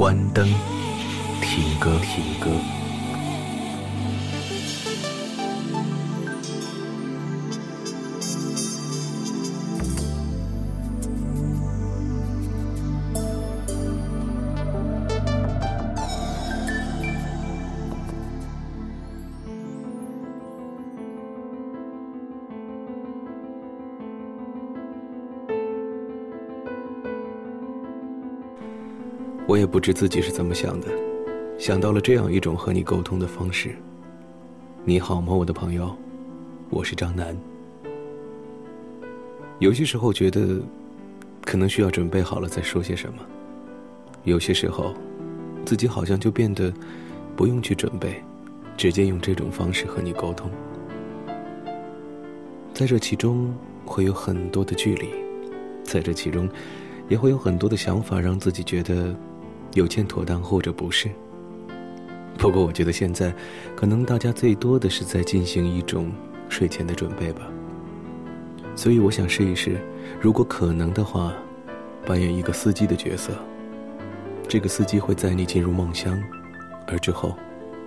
关灯，听歌，听歌。我也不知自己是怎么想的，想到了这样一种和你沟通的方式。你好吗，我的朋友？我是张楠。有些时候觉得，可能需要准备好了再说些什么；有些时候，自己好像就变得不用去准备，直接用这种方式和你沟通。在这其中会有很多的距离，在这其中也会有很多的想法，让自己觉得。有欠妥当或者不是。不过我觉得现在，可能大家最多的是在进行一种睡前的准备吧。所以我想试一试，如果可能的话，扮演一个司机的角色。这个司机会载你进入梦乡，而之后，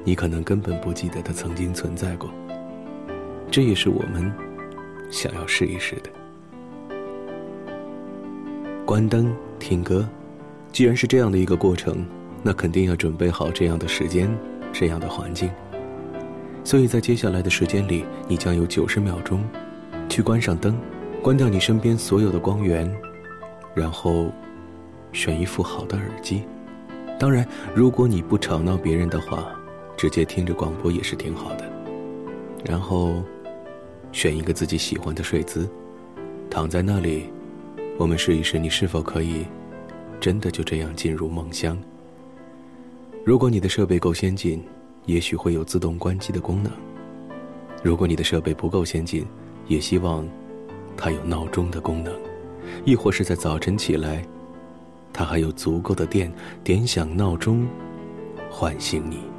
你可能根本不记得他曾经存在过。这也是我们想要试一试的。关灯，听歌。既然是这样的一个过程，那肯定要准备好这样的时间，这样的环境。所以在接下来的时间里，你将有九十秒钟，去关上灯，关掉你身边所有的光源，然后选一副好的耳机。当然，如果你不吵闹别人的话，直接听着广播也是挺好的。然后选一个自己喜欢的睡姿，躺在那里，我们试一试你是否可以。真的就这样进入梦乡。如果你的设备够先进，也许会有自动关机的功能；如果你的设备不够先进，也希望它有闹钟的功能，亦或是在早晨起来，它还有足够的电点响闹钟，唤醒你。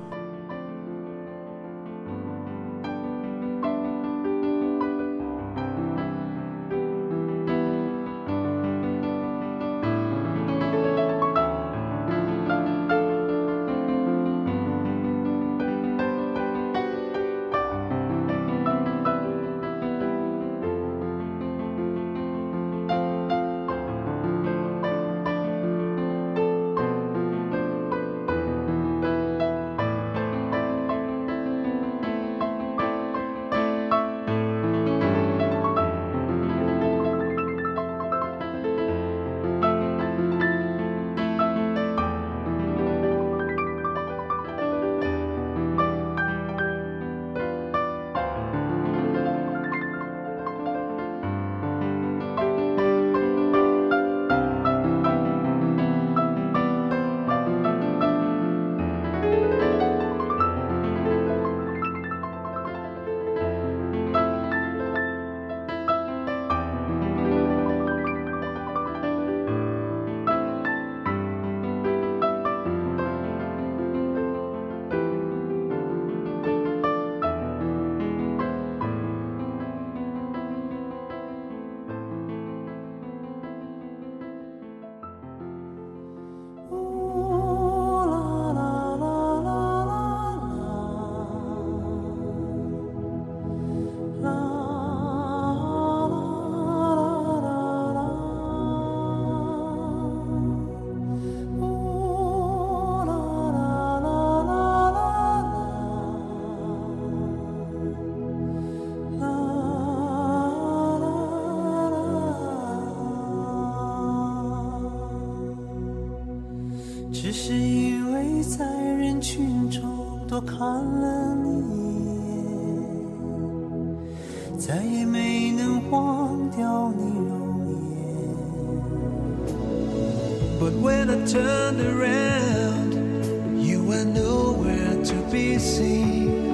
But when I turned around, you were nowhere to be seen.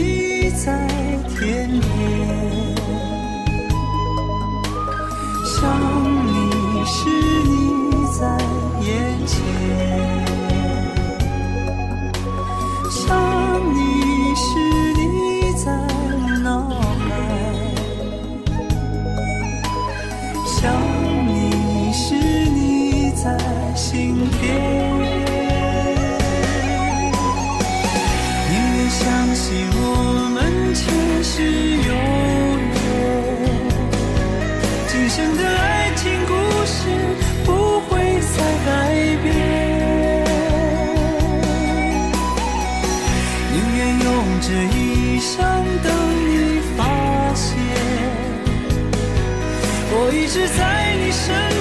情故事不会再改变。宁愿用这一生等你发现，我一直在你身边，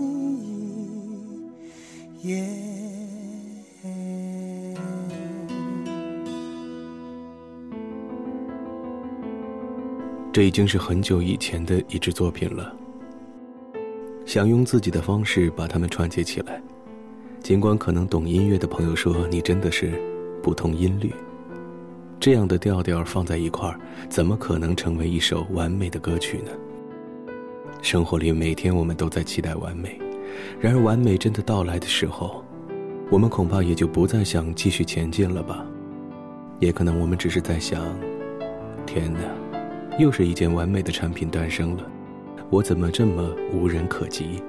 你一眼。这已经是很久以前的一支作品了。想用自己的方式把它们串接起来，尽管可能懂音乐的朋友说你真的是不通音律，这样的调调放在一块儿，怎么可能成为一首完美的歌曲呢？生活里每天我们都在期待完美，然而完美真的到来的时候，我们恐怕也就不再想继续前进了吧？也可能我们只是在想：天哪！又是一件完美的产品诞生了，我怎么这么无人可及？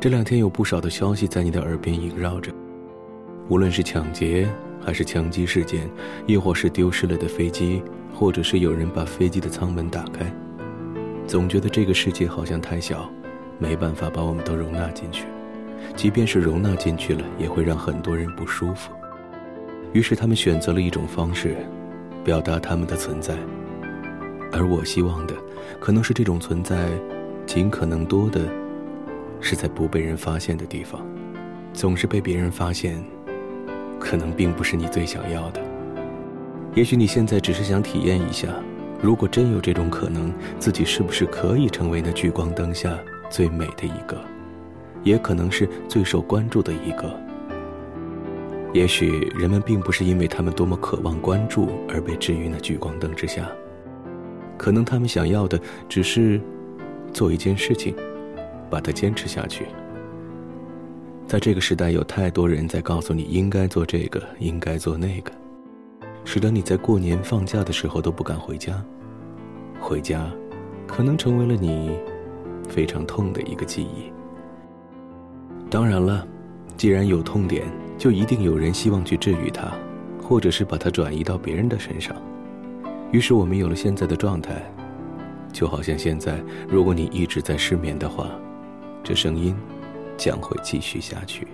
这两天有不少的消息在你的耳边萦绕着，无论是抢劫，还是枪击事件，亦或是丢失了的飞机，或者是有人把飞机的舱门打开，总觉得这个世界好像太小，没办法把我们都容纳进去。即便是容纳进去了，也会让很多人不舒服。于是他们选择了一种方式，表达他们的存在。而我希望的，可能是这种存在，尽可能多的，是在不被人发现的地方。总是被别人发现，可能并不是你最想要的。也许你现在只是想体验一下，如果真有这种可能，自己是不是可以成为那聚光灯下最美的一个，也可能是最受关注的一个。也许人们并不是因为他们多么渴望关注而被置于那聚光灯之下，可能他们想要的只是做一件事情，把它坚持下去。在这个时代，有太多人在告诉你应该做这个，应该做那个。使得你在过年放假的时候都不敢回家，回家，可能成为了你非常痛的一个记忆。当然了，既然有痛点，就一定有人希望去治愈它，或者是把它转移到别人的身上。于是我们有了现在的状态，就好像现在，如果你一直在失眠的话，这声音将会继续下去。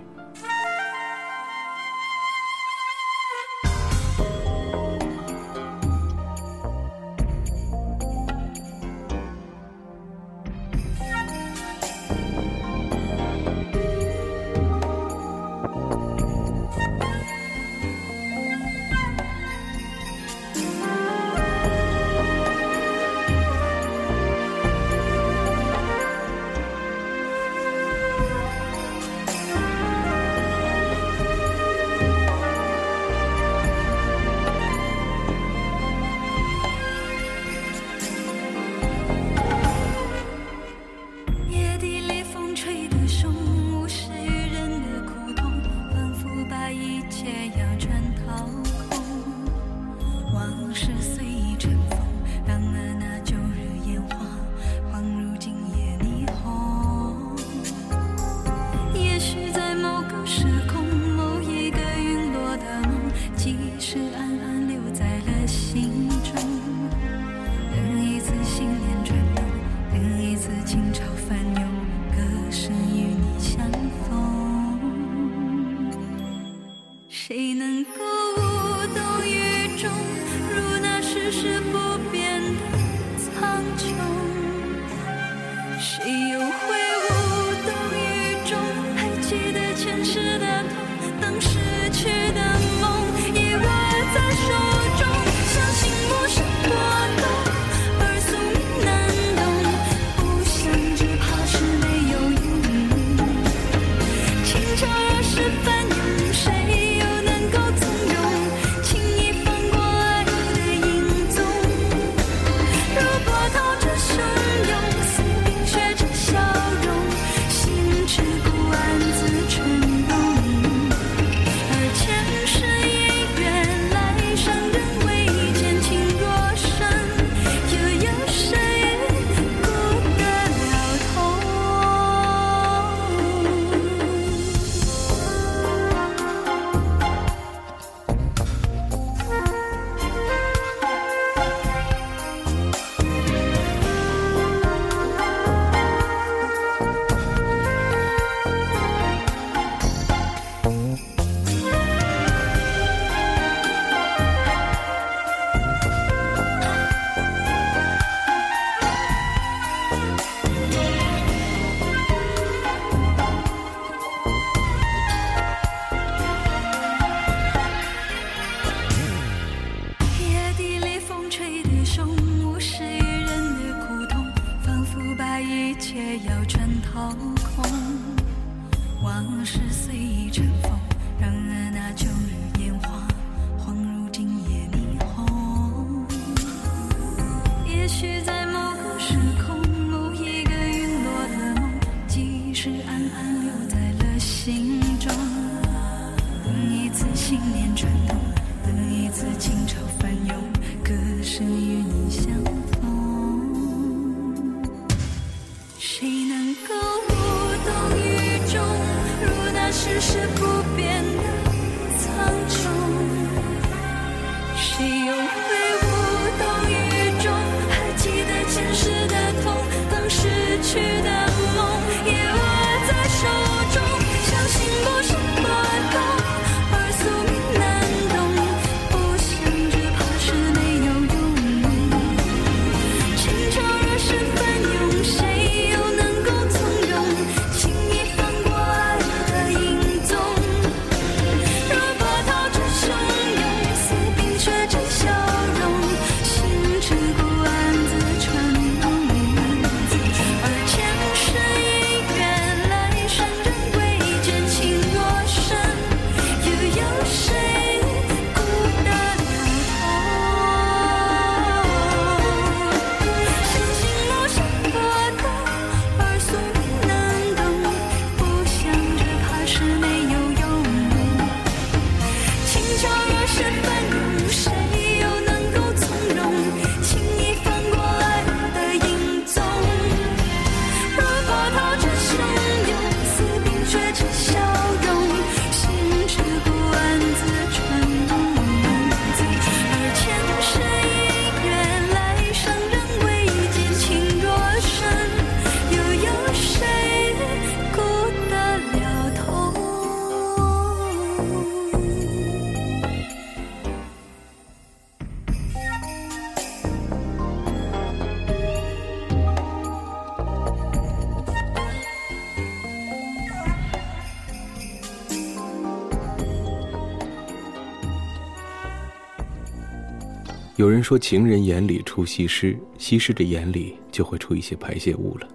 有人说，情人眼里出西施，西施的眼里就会出一些排泄物了。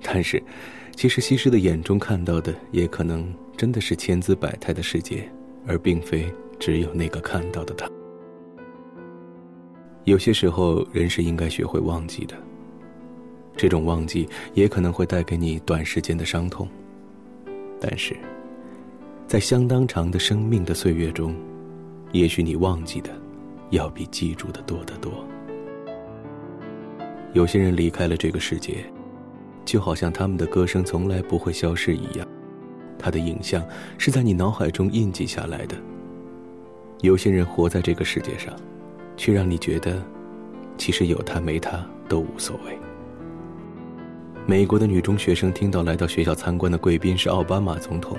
但是，其实西施的眼中看到的，也可能真的是千姿百态的世界，而并非只有那个看到的他。有些时候，人是应该学会忘记的。这种忘记，也可能会带给你短时间的伤痛，但是，在相当长的生命的岁月中，也许你忘记的。要比记住的多得多。有些人离开了这个世界，就好像他们的歌声从来不会消失一样，他的影像是在你脑海中印记下来的。有些人活在这个世界上，却让你觉得，其实有他没他都无所谓。美国的女中学生听到来到学校参观的贵宾是奥巴马总统，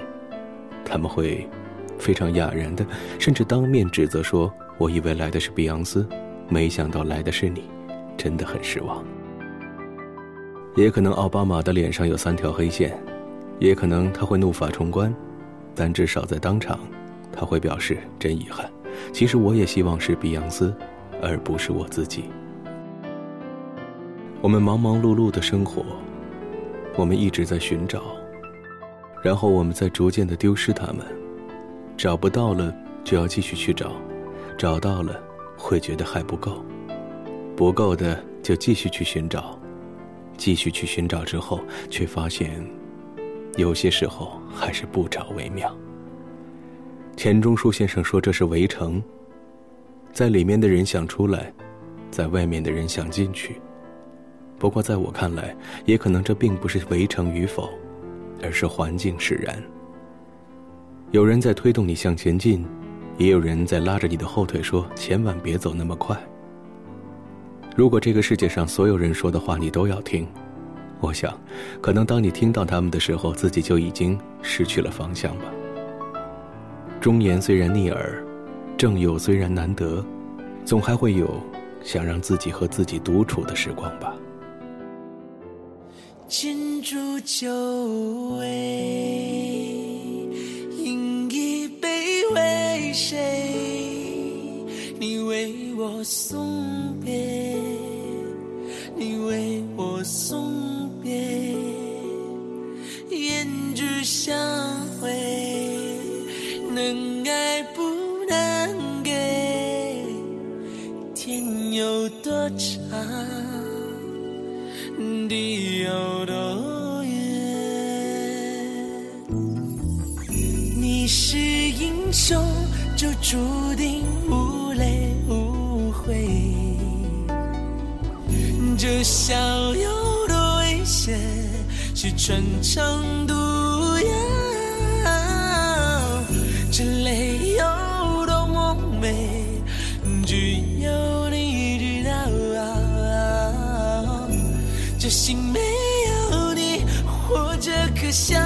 他们会非常哑然的，甚至当面指责说。我以为来的是碧昂斯，没想到来的是你，真的很失望。也可能奥巴马的脸上有三条黑线，也可能他会怒发冲冠，但至少在当场，他会表示真遗憾。其实我也希望是碧昂斯，而不是我自己。我们忙忙碌碌的生活，我们一直在寻找，然后我们在逐渐的丢失他们，找不到了就要继续去找。找到了，会觉得还不够，不够的就继续去寻找，继续去寻找之后，却发现，有些时候还是不找为妙。钱钟书先生说：“这是围城，在里面的人想出来，在外面的人想进去。不过在我看来，也可能这并不是围城与否，而是环境使然。有人在推动你向前进。”也有人在拉着你的后腿说：“千万别走那么快。”如果这个世界上所有人说的话你都要听，我想，可能当你听到他们的时候，自己就已经失去了方向吧。忠言虽然逆耳，正友虽然难得，总还会有想让自己和自己独处的时光吧。金烛酒味。谁？你为我送别，你为我送别，胭脂香味，能爱不能给，天有多长，地有多远，你是英雄。就注定无泪无悔，这笑有多危险是穿肠毒药，这泪有多么美，只有你知道。这心没有你，活着可笑。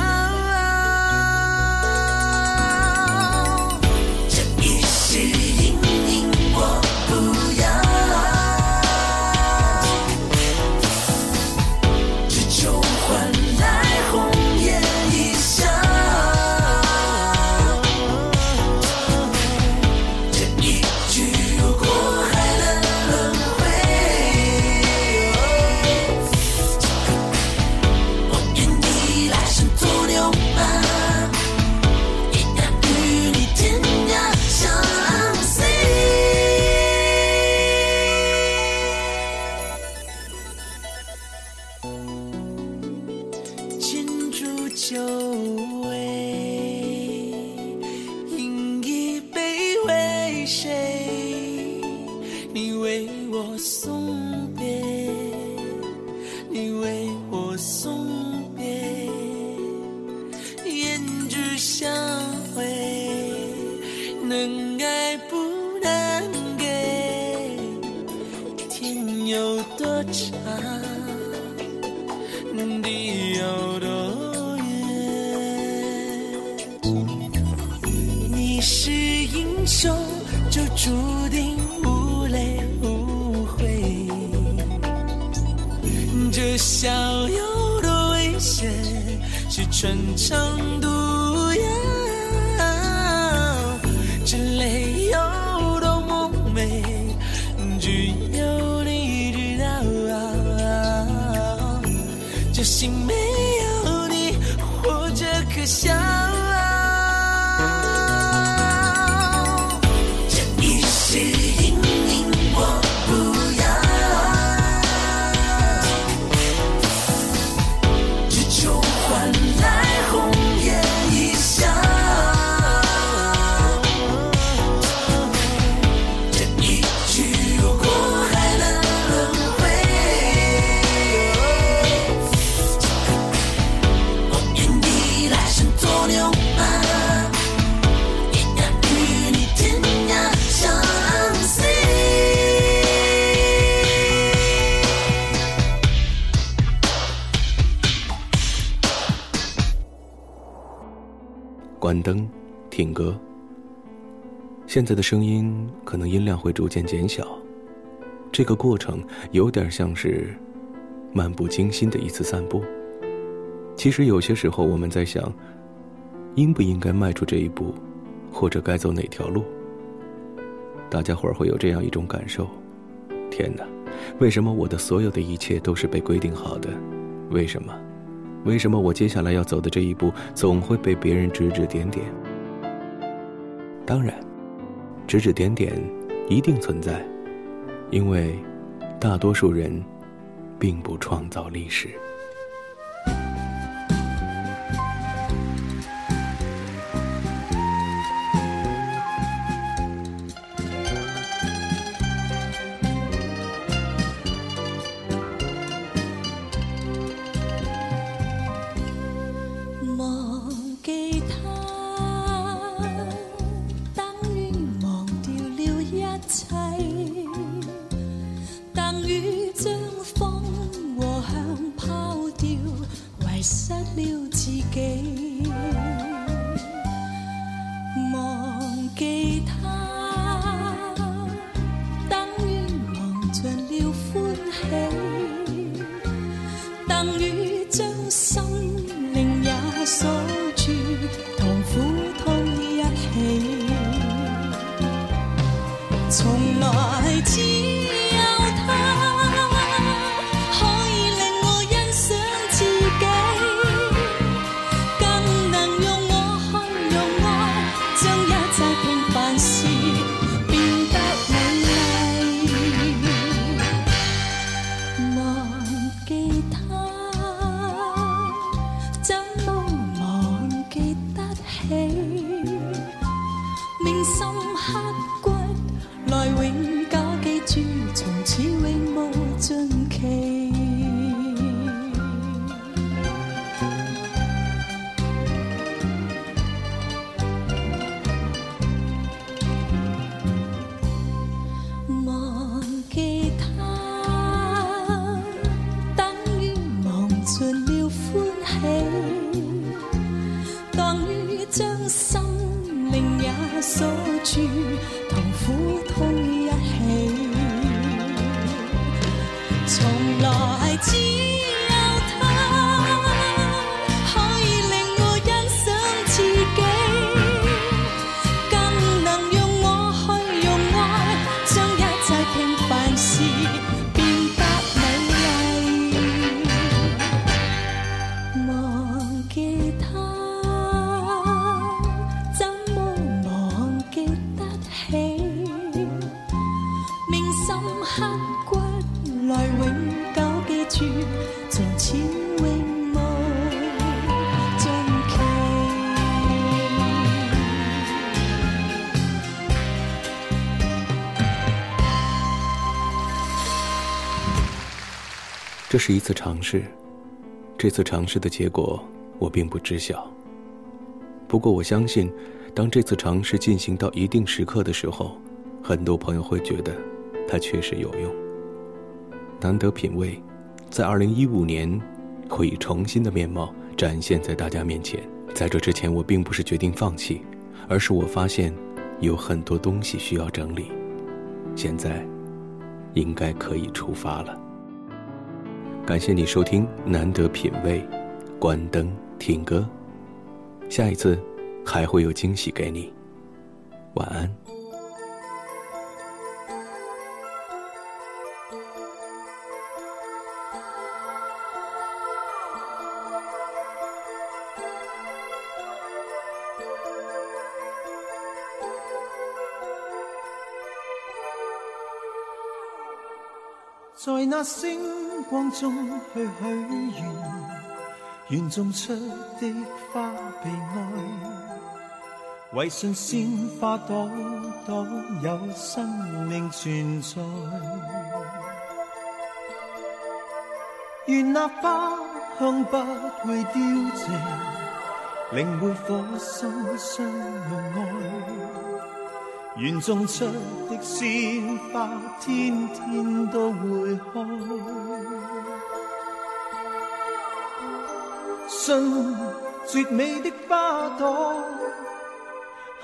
关灯，听歌。现在的声音可能音量会逐渐减小，这个过程有点像是漫不经心的一次散步。其实有些时候我们在想，应不应该迈出这一步，或者该走哪条路。大家伙儿会有这样一种感受：天哪，为什么我的所有的一切都是被规定好的？为什么？为什么我接下来要走的这一步总会被别人指指点点？当然，指指点点一定存在，因为大多数人并不创造历史。这是一次尝试，这次尝试的结果我并不知晓。不过我相信，当这次尝试进行到一定时刻的时候，很多朋友会觉得它确实有用。难得品味，在二零一五年会以重新的面貌展现在大家面前。在这之前，我并不是决定放弃，而是我发现有很多东西需要整理，现在应该可以出发了。感谢你收听难得品味关灯听歌下一次还会有惊喜给你晚安在那星光中去许愿，愿种出的花被爱，为信鲜花朵朵有生命存在。愿那花香不会凋谢，领会火心相爱。愿种出的鲜花，天天都会开。信绝美的花朵，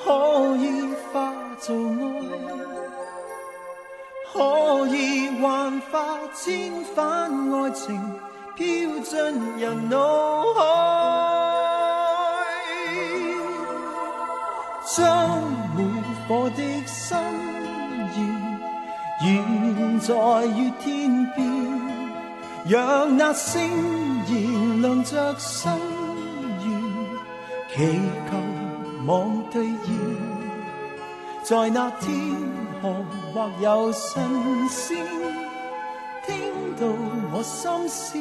可以化做爱，可以幻化千番爱情，飘进人脑海，将每。我的心愿，远在月天，让那星燃亮着心愿，祈求望兑现。在那天河或有神仙，听到我心事，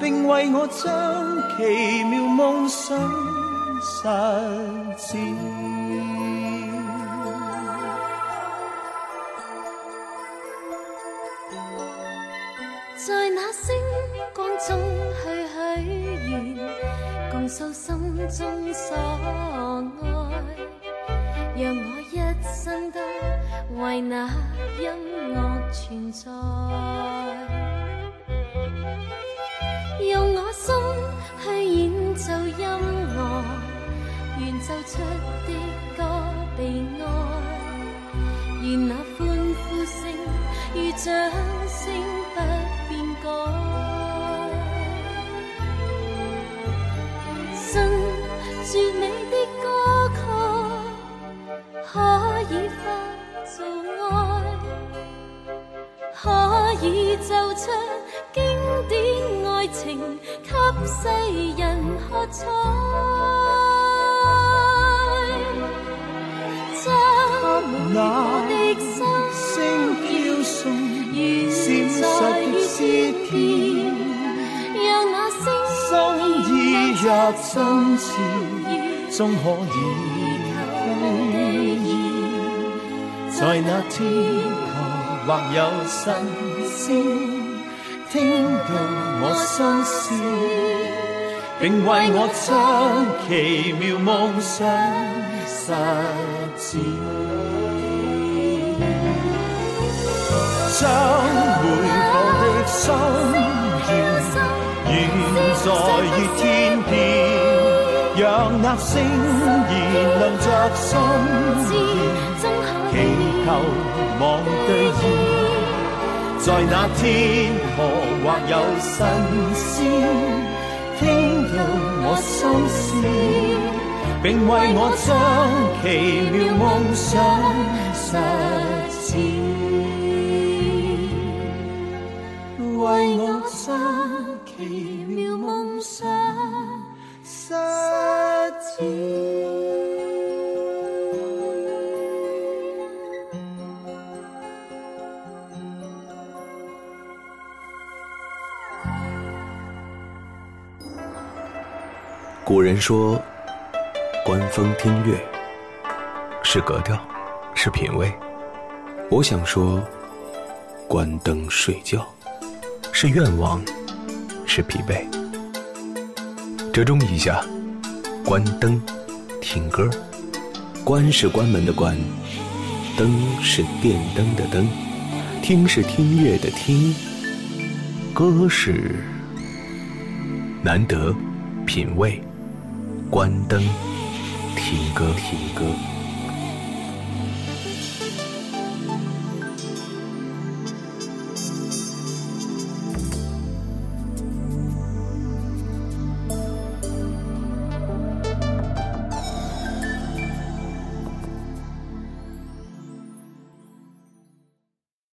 并为我将奇妙梦想实践。共诉心中所爱，让我一生都为那音乐存在，用我心去演奏音乐，演奏出的歌被爱，愿那欢呼声与掌声。不变改绝美的歌曲，可以化做爱，可以奏出经典爱情，给世人喝彩。将我的心声飘送，闪烁的诗篇，让那声心意若真终可以兑现。在那天河或有神仙，听到我心事，并为我将奇妙梦想实践。将每个的心愿，愿在月天边，让那星燃亮着心愿，祈求望兑现。在那天河或有神仙，听到我心事，并为我将奇妙梦想实现。为我将奇妙梦想实践。古人说：“观风听月，是格调，是品味。”我想说：“关灯睡觉。”是愿望，是疲惫。折中一下，关灯，听歌。关是关门的关，灯是电灯的灯，听是听乐的听，歌是难得品味。关灯，听歌，听歌。